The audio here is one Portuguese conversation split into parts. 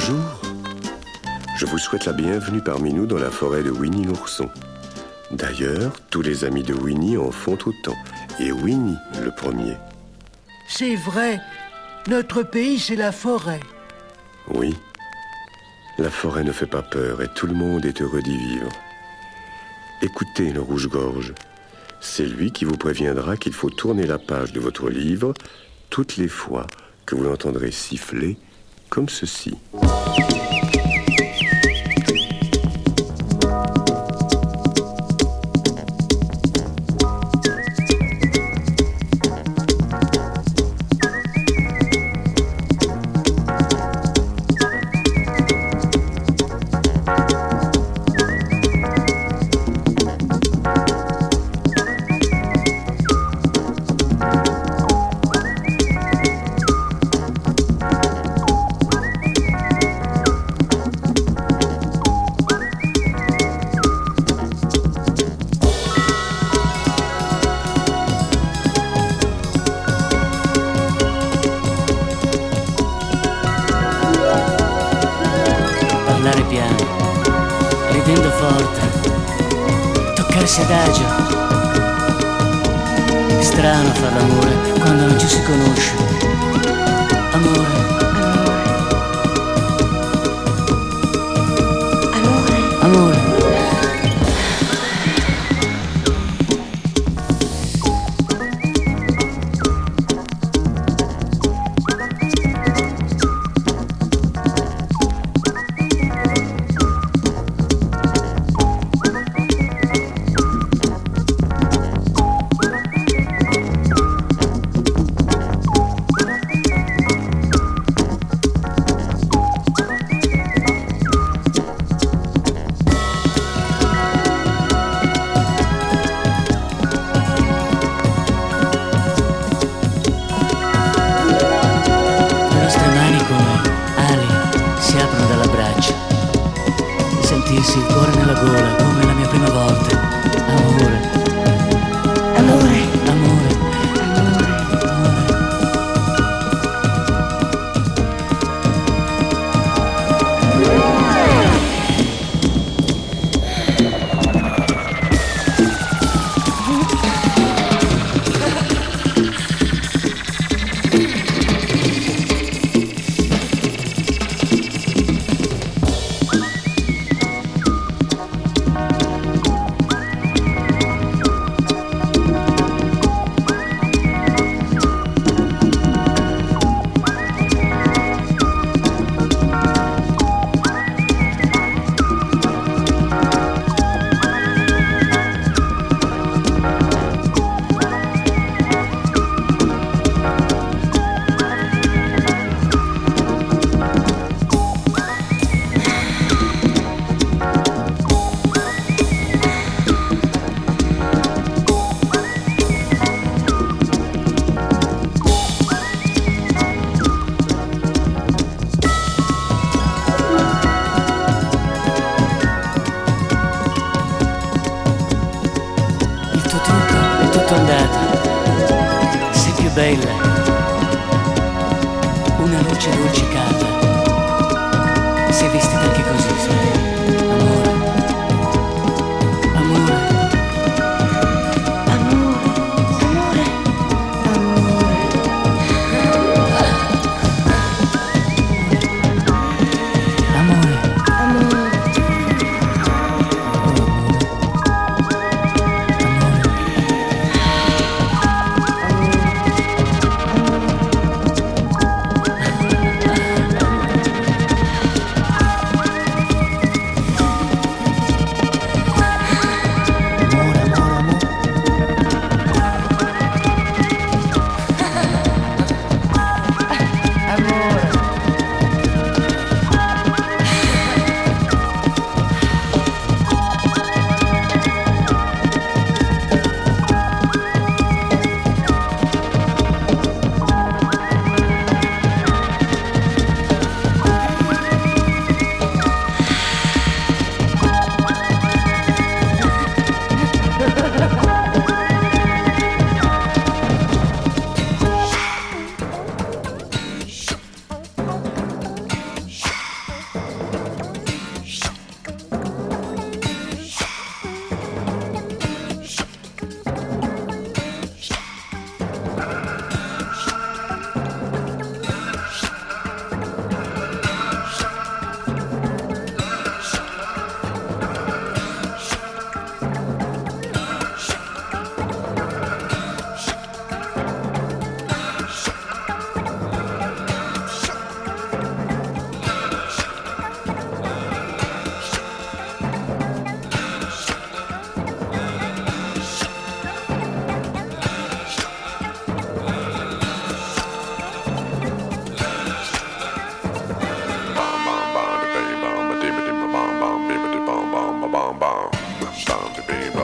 Bonjour, je vous souhaite la bienvenue parmi nous dans la forêt de Winnie l'ourson. D'ailleurs, tous les amis de Winnie en font autant, et Winnie le premier. C'est vrai, notre pays c'est la forêt. Oui, la forêt ne fait pas peur et tout le monde est heureux d'y vivre. Écoutez le rouge-gorge, c'est lui qui vous préviendra qu'il faut tourner la page de votre livre toutes les fois que vous l'entendrez siffler comme ceci. It's time to be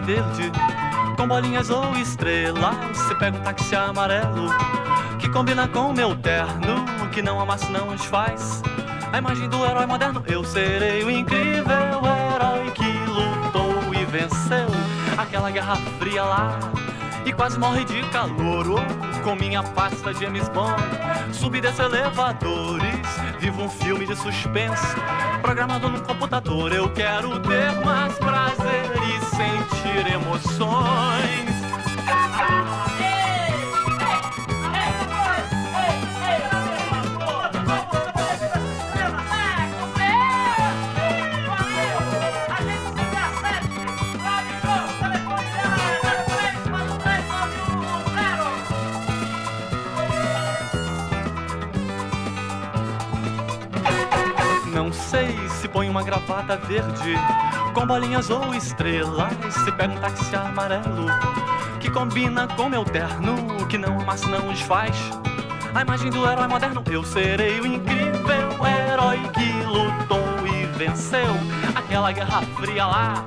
verde com bolinhas ou estrelas, Se pega um táxi amarelo que combina com meu terno, que não amasse não desfaz. A imagem do herói moderno, eu serei o incrível herói que lutou e venceu aquela guerra fria lá. E quase morre de calor oh, com minha pasta de James Bond. Subi desses elevadores, vivo um filme de suspense. Programado no computador, eu quero ter mais prazer emoções. uma gravata verde com bolinhas ou estrelas. Se pega um táxi amarelo que combina com meu terno, que não amassa, não desfaz. A imagem do herói moderno, eu serei o incrível herói que lutou e venceu aquela guerra fria lá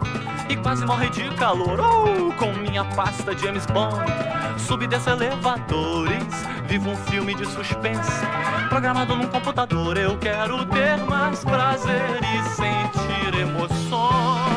e quase morre de calor. Oh, com minha pasta James Bond Subi desses elevadores, vivo um filme de suspense. Programado num computador, eu quero ter mais prazer e sentir emoções.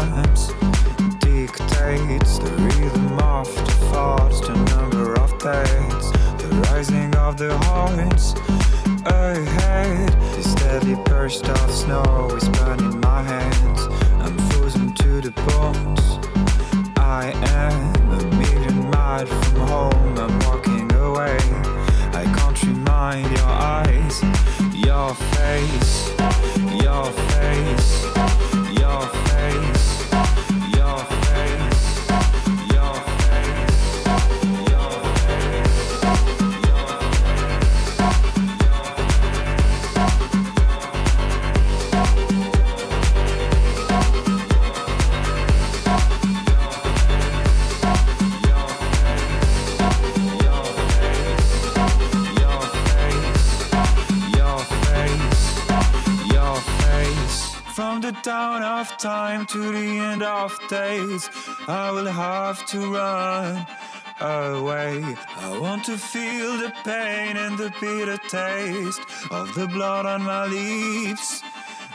times dictates the rhythm of the thoughts, the number of dates, the rising of the horns ahead. The steady burst of snow is burning my hands. I'm frozen to the bones. I am a million miles from home. I'm walking away. I can't remind your eyes, your face, your face, your face. time to the end of days. I will have to run away. I want to feel the pain and the bitter taste of the blood on my lips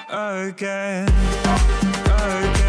again. again.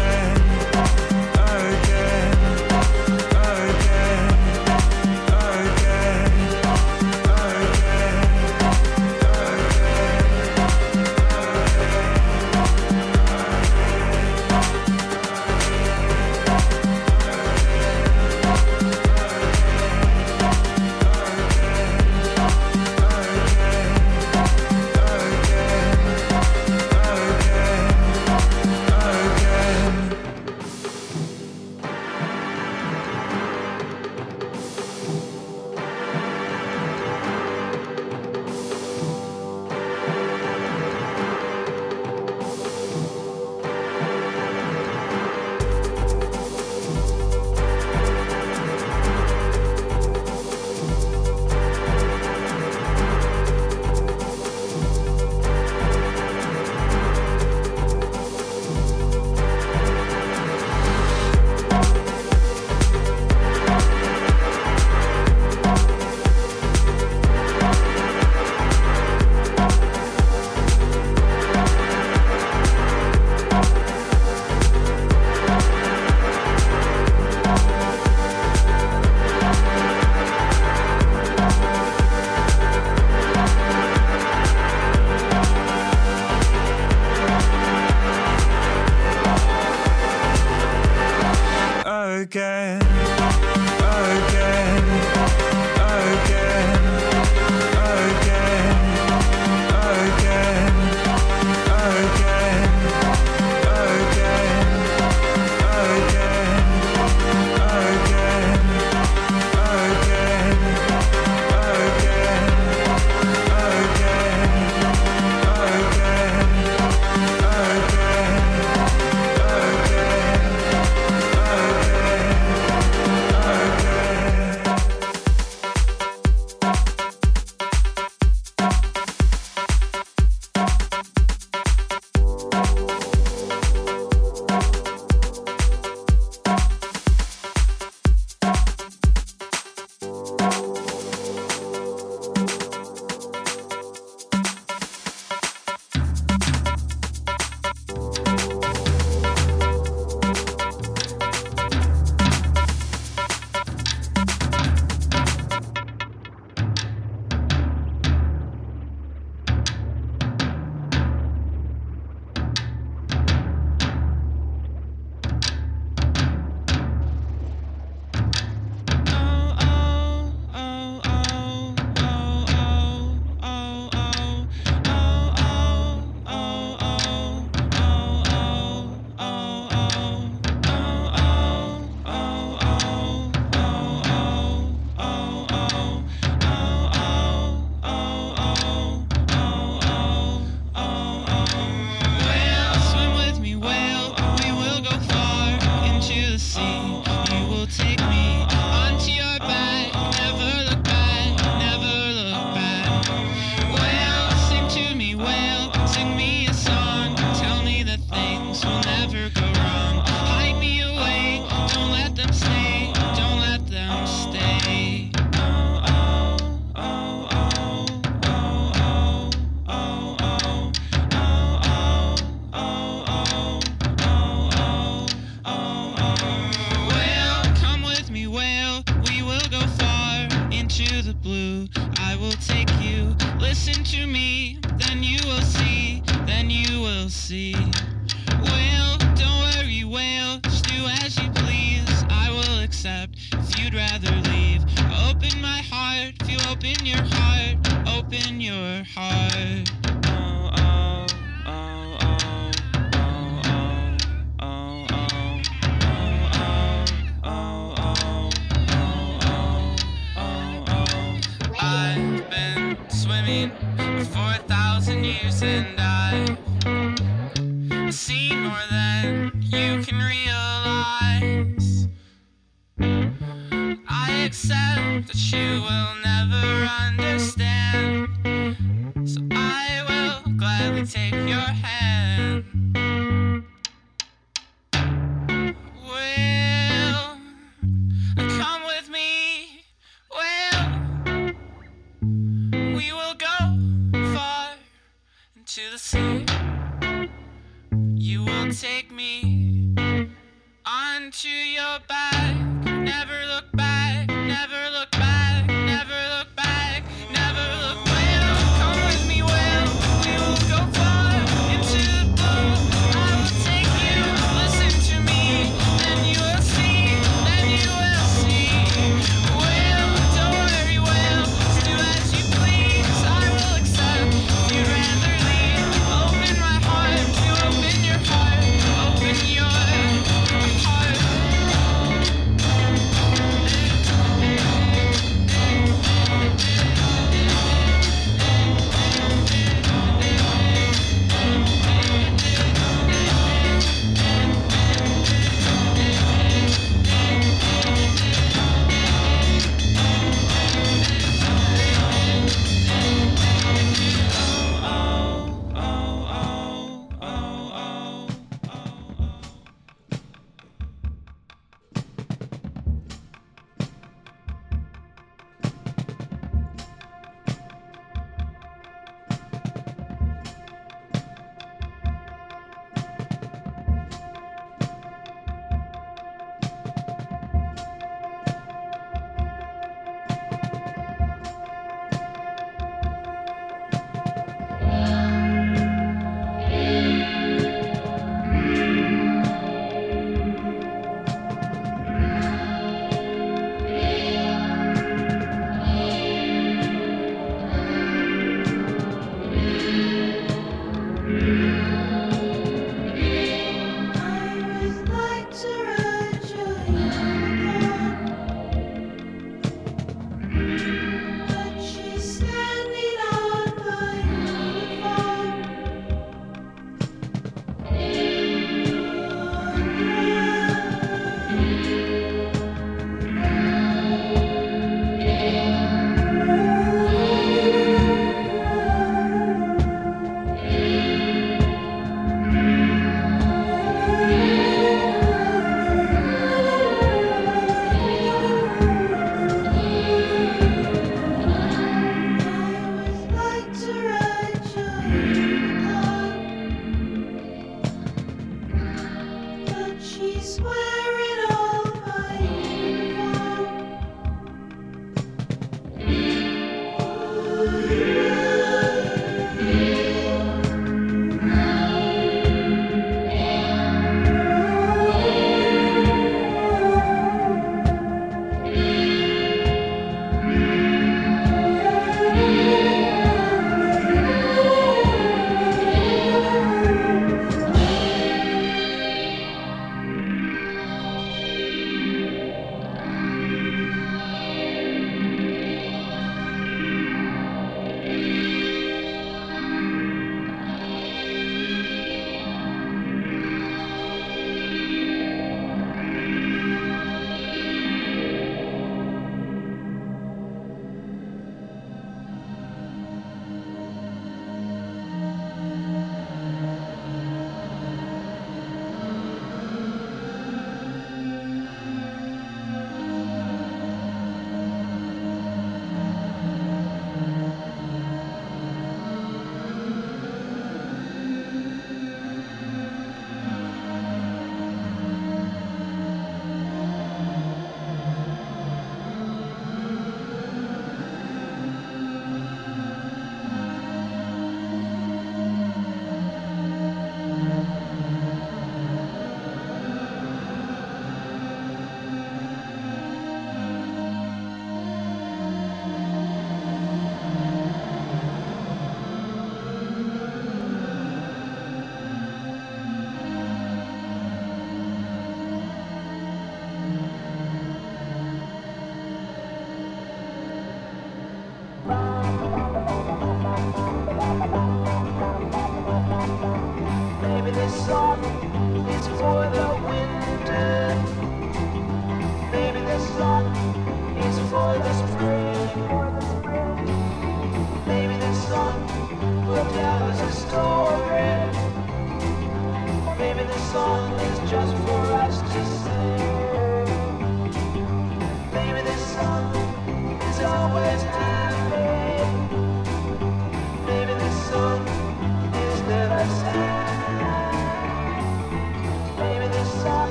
to your back, never look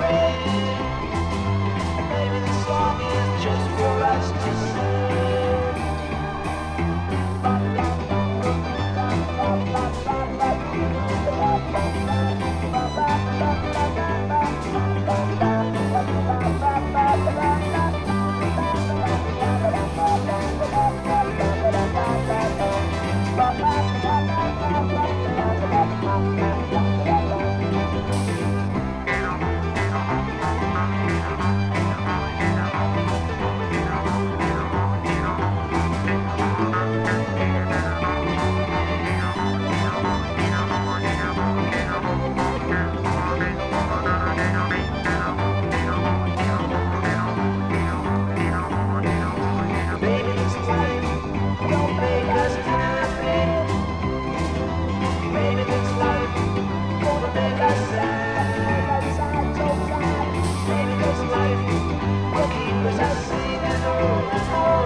baby. Oh!